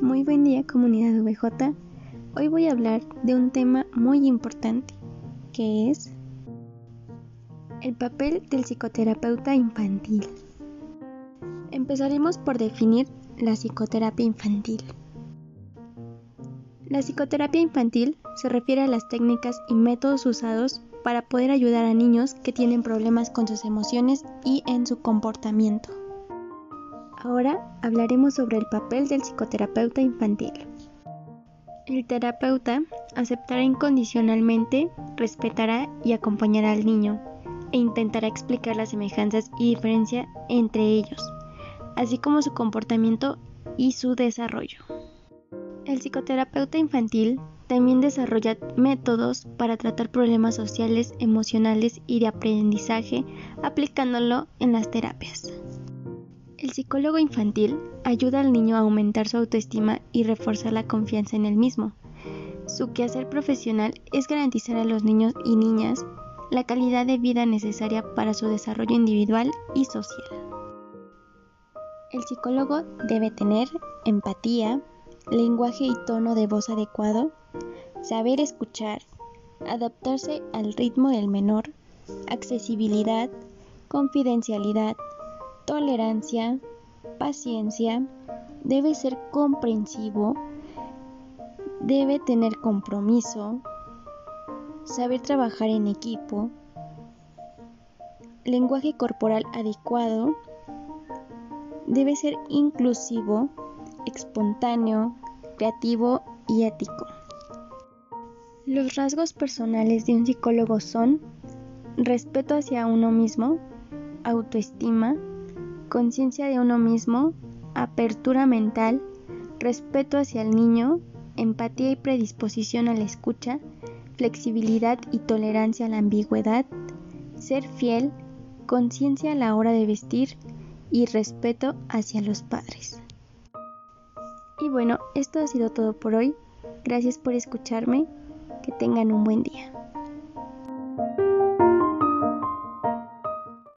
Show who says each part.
Speaker 1: Muy buen día comunidad VJ. Hoy voy a hablar de un tema muy importante, que es el papel del psicoterapeuta infantil. Empezaremos por definir la psicoterapia infantil. La psicoterapia infantil se refiere a las técnicas y métodos usados para poder ayudar a niños que tienen problemas con sus emociones y en su comportamiento. Ahora hablaremos sobre el papel del psicoterapeuta infantil. El terapeuta aceptará incondicionalmente, respetará y acompañará al niño e intentará explicar las semejanzas y diferencia entre ellos, así como su comportamiento y su desarrollo. El psicoterapeuta infantil también desarrolla métodos para tratar problemas sociales, emocionales y de aprendizaje aplicándolo en las terapias. El psicólogo infantil ayuda al niño a aumentar su autoestima y reforzar la confianza en él mismo. Su quehacer profesional es garantizar a los niños y niñas la calidad de vida necesaria para su desarrollo individual y social. El psicólogo debe tener empatía, lenguaje y tono de voz adecuado, saber escuchar, adaptarse al ritmo del menor, accesibilidad, confidencialidad, tolerancia, paciencia, debe ser comprensivo, debe tener compromiso, saber trabajar en equipo, lenguaje corporal adecuado, debe ser inclusivo, espontáneo, creativo y ético. Los rasgos personales de un psicólogo son respeto hacia uno mismo, autoestima, conciencia de uno mismo, apertura mental, respeto hacia el niño, empatía y predisposición a la escucha, flexibilidad y tolerancia a la ambigüedad, ser fiel, conciencia a la hora de vestir y respeto hacia los padres. Y bueno, esto ha sido todo por hoy. Gracias por escucharme. Que tengan un buen día.